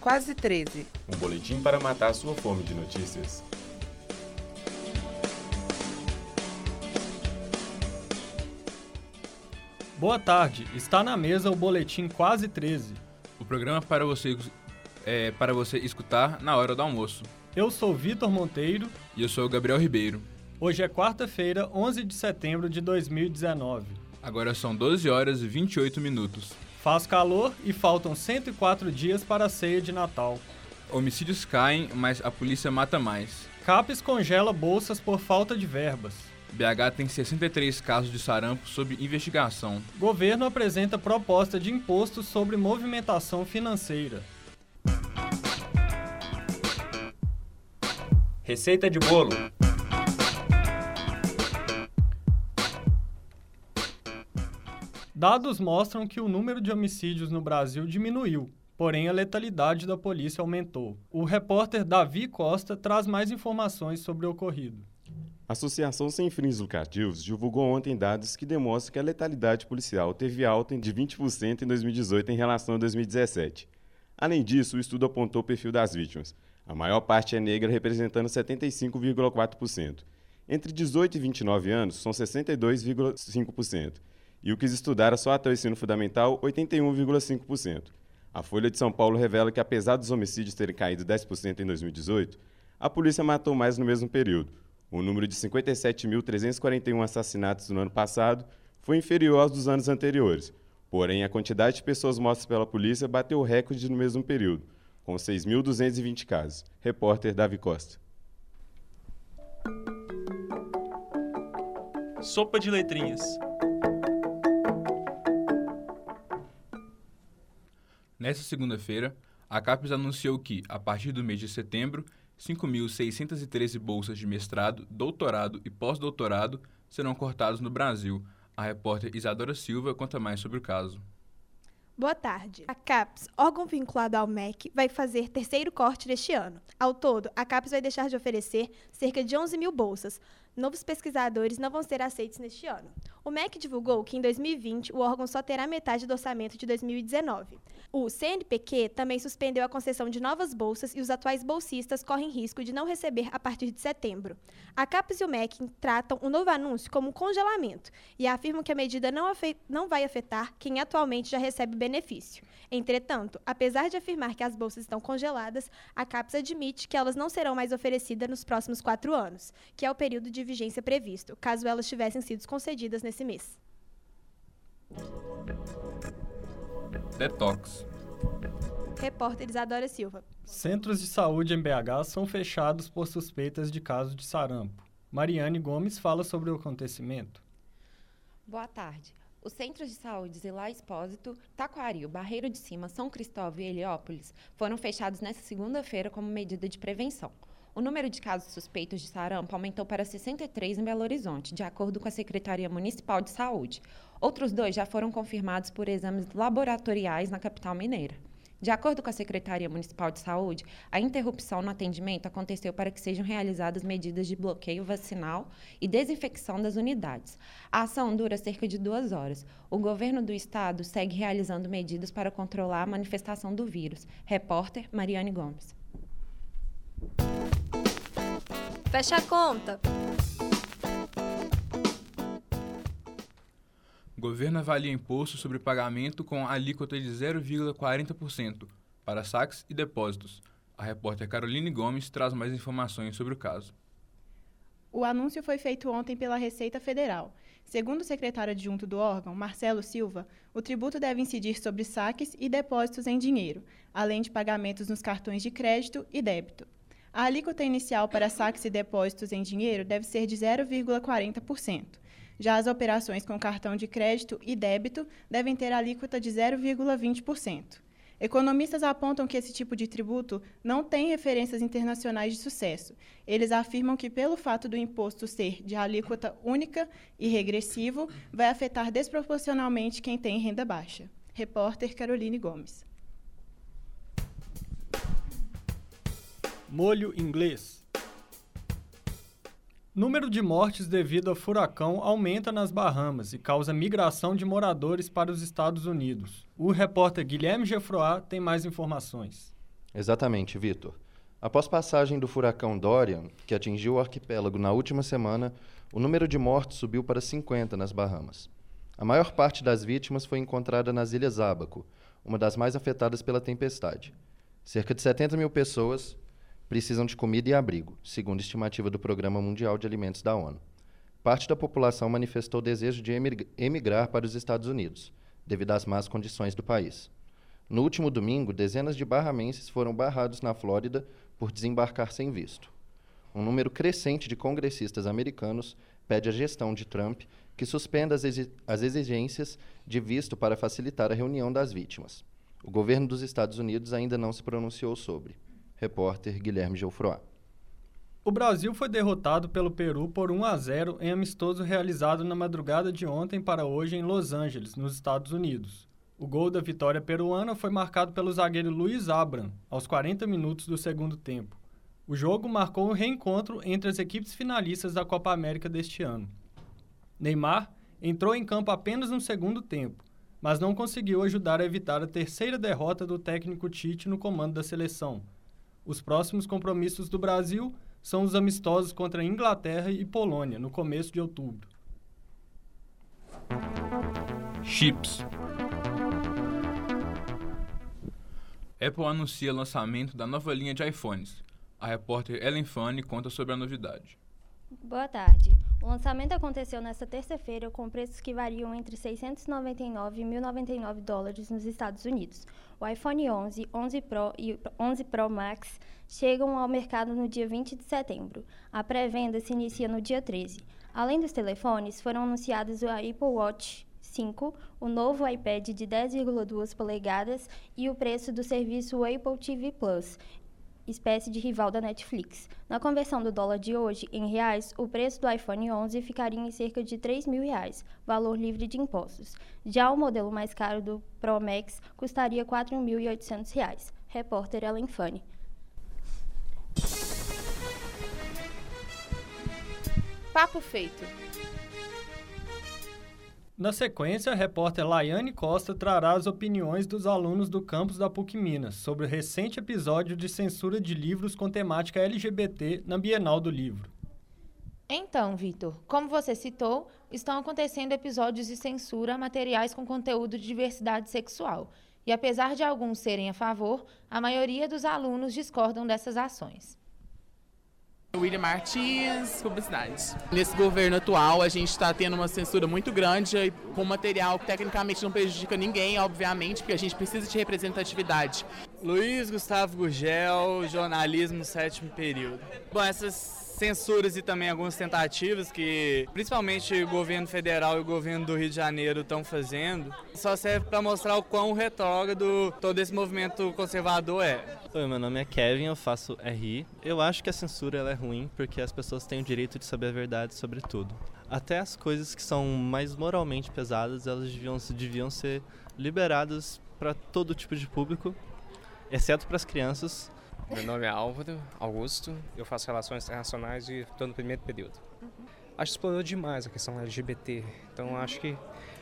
Quase 13. Um boletim para matar sua fome de notícias. Boa tarde, está na mesa o boletim Quase 13. O programa para você, é, para você escutar na hora do almoço. Eu sou Vitor Monteiro. E eu sou o Gabriel Ribeiro. Hoje é quarta-feira, 11 de setembro de 2019. Agora são 12 horas e 28 minutos. Faz calor e faltam 104 dias para a ceia de Natal. Homicídios caem, mas a polícia mata mais. CAPES congela bolsas por falta de verbas. BH tem 63 casos de sarampo sob investigação. Governo apresenta proposta de imposto sobre movimentação financeira. Receita de bolo. Dados mostram que o número de homicídios no Brasil diminuiu, porém a letalidade da polícia aumentou. O repórter Davi Costa traz mais informações sobre o ocorrido. A Associação Sem Fins Lucrativos divulgou ontem dados que demonstram que a letalidade policial teve alta de 20% em 2018 em relação a 2017. Além disso, o estudo apontou o perfil das vítimas. A maior parte é negra, representando 75,4%. Entre 18 e 29 anos, são 62,5% e o que estudaram só até o ensino fundamental, 81,5%. A Folha de São Paulo revela que, apesar dos homicídios terem caído 10% em 2018, a polícia matou mais no mesmo período. O número de 57.341 assassinatos no ano passado foi inferior aos dos anos anteriores. Porém, a quantidade de pessoas mortas pela polícia bateu o recorde no mesmo período, com 6.220 casos. Repórter Davi Costa. Sopa de letrinhas. Nesta segunda-feira, a CAPES anunciou que, a partir do mês de setembro, 5.613 bolsas de mestrado, doutorado e pós-doutorado serão cortadas no Brasil. A repórter Isadora Silva conta mais sobre o caso. Boa tarde. A CAPES, órgão vinculado ao MEC, vai fazer terceiro corte neste ano. Ao todo, a CAPES vai deixar de oferecer cerca de 11 mil bolsas, novos pesquisadores não vão ser aceitos neste ano. O MEC divulgou que em 2020 o órgão só terá metade do orçamento de 2019. O CNPq também suspendeu a concessão de novas bolsas e os atuais bolsistas correm risco de não receber a partir de setembro. A CAPES e o MEC tratam o novo anúncio como um congelamento e afirmam que a medida não, não vai afetar quem atualmente já recebe o benefício. Entretanto, apesar de afirmar que as bolsas estão congeladas, a CAPES admite que elas não serão mais oferecidas nos próximos quatro anos, que é o período de vigência previsto, caso elas tivessem sido concedidas nesse mês. Detox. Repórter Isadora Silva. Centros de saúde em BH são fechados por suspeitas de caso de sarampo. Mariane Gomes fala sobre o acontecimento. Boa tarde. Os centros de saúde Zilá Expósito, Taquaril, Barreiro de Cima, São Cristóvão e Heliópolis foram fechados nesta segunda-feira como medida de prevenção. O número de casos suspeitos de sarampo aumentou para 63 em Belo Horizonte, de acordo com a Secretaria Municipal de Saúde. Outros dois já foram confirmados por exames laboratoriais na capital mineira. De acordo com a Secretaria Municipal de Saúde, a interrupção no atendimento aconteceu para que sejam realizadas medidas de bloqueio vacinal e desinfecção das unidades. A ação dura cerca de duas horas. O governo do estado segue realizando medidas para controlar a manifestação do vírus. Repórter Mariane Gomes. Fecha a conta. O governo avalia imposto sobre pagamento com alíquota de 0,40% para saques e depósitos. A repórter Caroline Gomes traz mais informações sobre o caso. O anúncio foi feito ontem pela Receita Federal. Segundo o secretário adjunto do órgão, Marcelo Silva, o tributo deve incidir sobre saques e depósitos em dinheiro, além de pagamentos nos cartões de crédito e débito. A alíquota inicial para saques e depósitos em dinheiro deve ser de 0,40%. Já as operações com cartão de crédito e débito devem ter alíquota de 0,20%. Economistas apontam que esse tipo de tributo não tem referências internacionais de sucesso. Eles afirmam que, pelo fato do imposto ser de alíquota única e regressivo, vai afetar desproporcionalmente quem tem renda baixa. Repórter Caroline Gomes. Molho inglês. Número de mortes devido a furacão aumenta nas Bahamas e causa migração de moradores para os Estados Unidos. O repórter Guilherme Geoffroy tem mais informações. Exatamente, Vitor. Após passagem do furacão Dorian, que atingiu o arquipélago na última semana, o número de mortos subiu para 50 nas Bahamas. A maior parte das vítimas foi encontrada nas Ilhas Ábaco, uma das mais afetadas pela tempestade. Cerca de 70 mil pessoas precisam de comida e abrigo, segundo estimativa do Programa Mundial de Alimentos da ONU. Parte da população manifestou desejo de emigrar para os Estados Unidos, devido às más condições do país. No último domingo, dezenas de barramenses foram barrados na Flórida por desembarcar sem visto. Um número crescente de congressistas americanos pede à gestão de Trump que suspenda as exigências de visto para facilitar a reunião das vítimas. O governo dos Estados Unidos ainda não se pronunciou sobre. Repórter Guilherme Geoffroy. O Brasil foi derrotado pelo Peru por 1 a 0 em amistoso realizado na madrugada de ontem para hoje em Los Angeles, nos Estados Unidos. O gol da vitória peruana foi marcado pelo zagueiro Luiz Abram, aos 40 minutos do segundo tempo. O jogo marcou o um reencontro entre as equipes finalistas da Copa América deste ano. Neymar entrou em campo apenas no segundo tempo, mas não conseguiu ajudar a evitar a terceira derrota do técnico Tite no comando da seleção. Os próximos compromissos do Brasil são os amistosos contra Inglaterra e Polônia, no começo de outubro. Chips. Apple anuncia lançamento da nova linha de iPhones. A repórter Ellen Fanny conta sobre a novidade. Boa tarde. O lançamento aconteceu nesta terça-feira com preços que variam entre 699 e 1.099 dólares nos Estados Unidos. O iPhone 11, 11 Pro e 11 Pro Max chegam ao mercado no dia 20 de setembro. A pré-venda se inicia no dia 13. Além dos telefones, foram anunciados o Apple Watch 5, o novo iPad de 10,2 polegadas e o preço do serviço Apple TV Plus, espécie de rival da Netflix. Na conversão do dólar de hoje em reais, o preço do iPhone 11 ficaria em cerca de 3 mil reais, valor livre de impostos. Já o modelo mais caro do Pro Max custaria 4.800 reais. Repórter Ellen Fanny. Papo feito. Na sequência, a repórter Laiane Costa trará as opiniões dos alunos do campus da PUC Minas sobre o recente episódio de censura de livros com temática LGBT na Bienal do Livro. Então, Vitor, como você citou, estão acontecendo episódios de censura a materiais com conteúdo de diversidade sexual. E apesar de alguns serem a favor, a maioria dos alunos discordam dessas ações. William Martins, publicidade. Nesse governo atual, a gente está tendo uma censura muito grande com material que tecnicamente não prejudica ninguém, obviamente, porque a gente precisa de representatividade. Luiz Gustavo Gurgel, jornalismo sétimo período. Bom, essas censuras e também algumas tentativas que principalmente o governo federal e o governo do Rio de Janeiro estão fazendo, só serve para mostrar o quão retrógrado todo esse movimento conservador é. Oi, meu nome é Kevin, eu faço RI. Eu acho que a censura é ruim porque as pessoas têm o direito de saber a verdade sobre tudo. Até as coisas que são mais moralmente pesadas, elas deviam, deviam ser liberadas para todo tipo de público, exceto para as crianças, meu nome é Álvaro Augusto, eu faço relações internacionais e estou no primeiro período. Uhum. Acho que explorou demais a questão LGBT, então acho que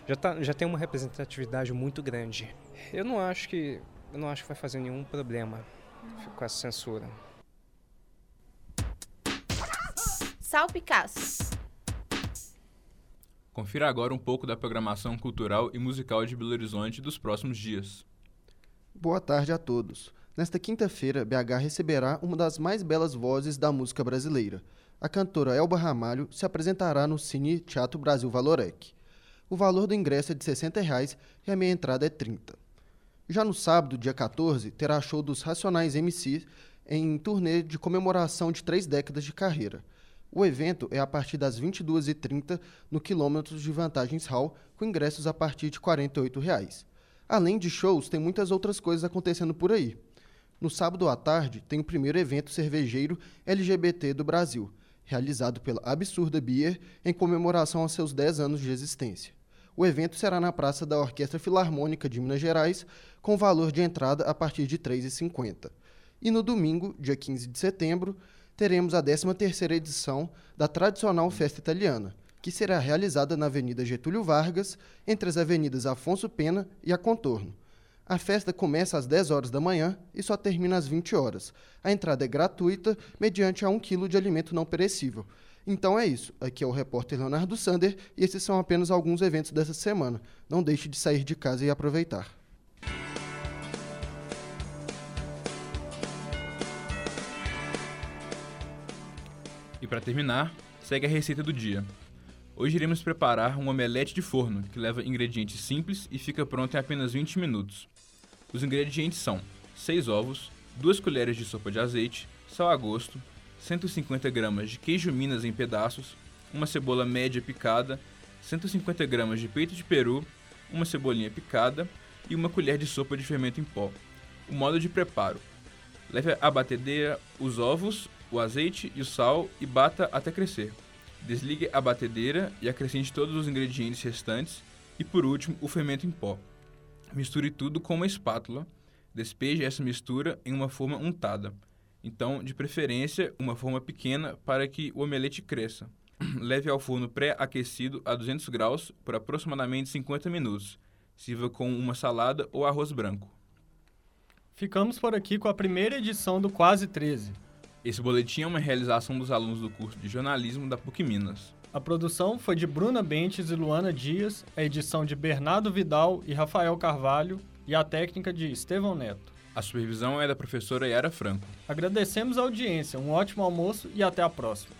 já, tá, já tem uma representatividade muito grande. Eu não acho que eu não acho que vai fazer nenhum problema com essa censura. Salpicaço. Confira agora um pouco da programação cultural e musical de Belo Horizonte dos próximos dias. Boa tarde a todos. Nesta quinta-feira, BH receberá uma das mais belas vozes da música brasileira. A cantora Elba Ramalho se apresentará no Cine Teatro Brasil Valorec. O valor do ingresso é de 60 reais e a meia entrada é 30. Já no sábado, dia 14, terá show dos Racionais MC em turnê de comemoração de três décadas de carreira. O evento é a partir das 22h30 no Quilômetros de Vantagens Hall, com ingressos a partir de 48 reais. Além de shows, tem muitas outras coisas acontecendo por aí. No sábado à tarde, tem o primeiro evento cervejeiro LGBT do Brasil, realizado pela Absurda Beer em comemoração aos seus 10 anos de existência. O evento será na Praça da Orquestra Filarmônica de Minas Gerais, com valor de entrada a partir de R$ 3,50. E no domingo, dia 15 de setembro, teremos a 13ª edição da tradicional festa italiana, que será realizada na Avenida Getúlio Vargas, entre as avenidas Afonso Pena e a Contorno. A festa começa às 10 horas da manhã e só termina às 20 horas. A entrada é gratuita, mediante a 1 kg de alimento não perecível. Então é isso. Aqui é o repórter Leonardo Sander e esses são apenas alguns eventos dessa semana. Não deixe de sair de casa e aproveitar. E para terminar, segue a receita do dia. Hoje iremos preparar um omelete de forno, que leva ingredientes simples e fica pronto em apenas 20 minutos. Os ingredientes são 6 ovos, 2 colheres de sopa de azeite, sal a gosto, 150 gramas de queijo minas em pedaços, uma cebola média picada, 150 gramas de peito de peru, uma cebolinha picada e uma colher de sopa de fermento em pó. O modo de preparo: leve à batedeira os ovos, o azeite e o sal e bata até crescer. Desligue a batedeira e acrescente todos os ingredientes restantes e, por último, o fermento em pó. Misture tudo com uma espátula. Despeje essa mistura em uma forma untada. Então, de preferência, uma forma pequena para que o omelete cresça. Leve ao forno pré-aquecido a 200 graus por aproximadamente 50 minutos. Sirva com uma salada ou arroz branco. Ficamos por aqui com a primeira edição do Quase 13. Esse boletim é uma realização dos alunos do curso de jornalismo da PUC Minas. A produção foi de Bruna Bentes e Luana Dias, a edição de Bernardo Vidal e Rafael Carvalho e a técnica de Estevão Neto. A supervisão é da professora Yara Franco. Agradecemos a audiência, um ótimo almoço e até a próxima.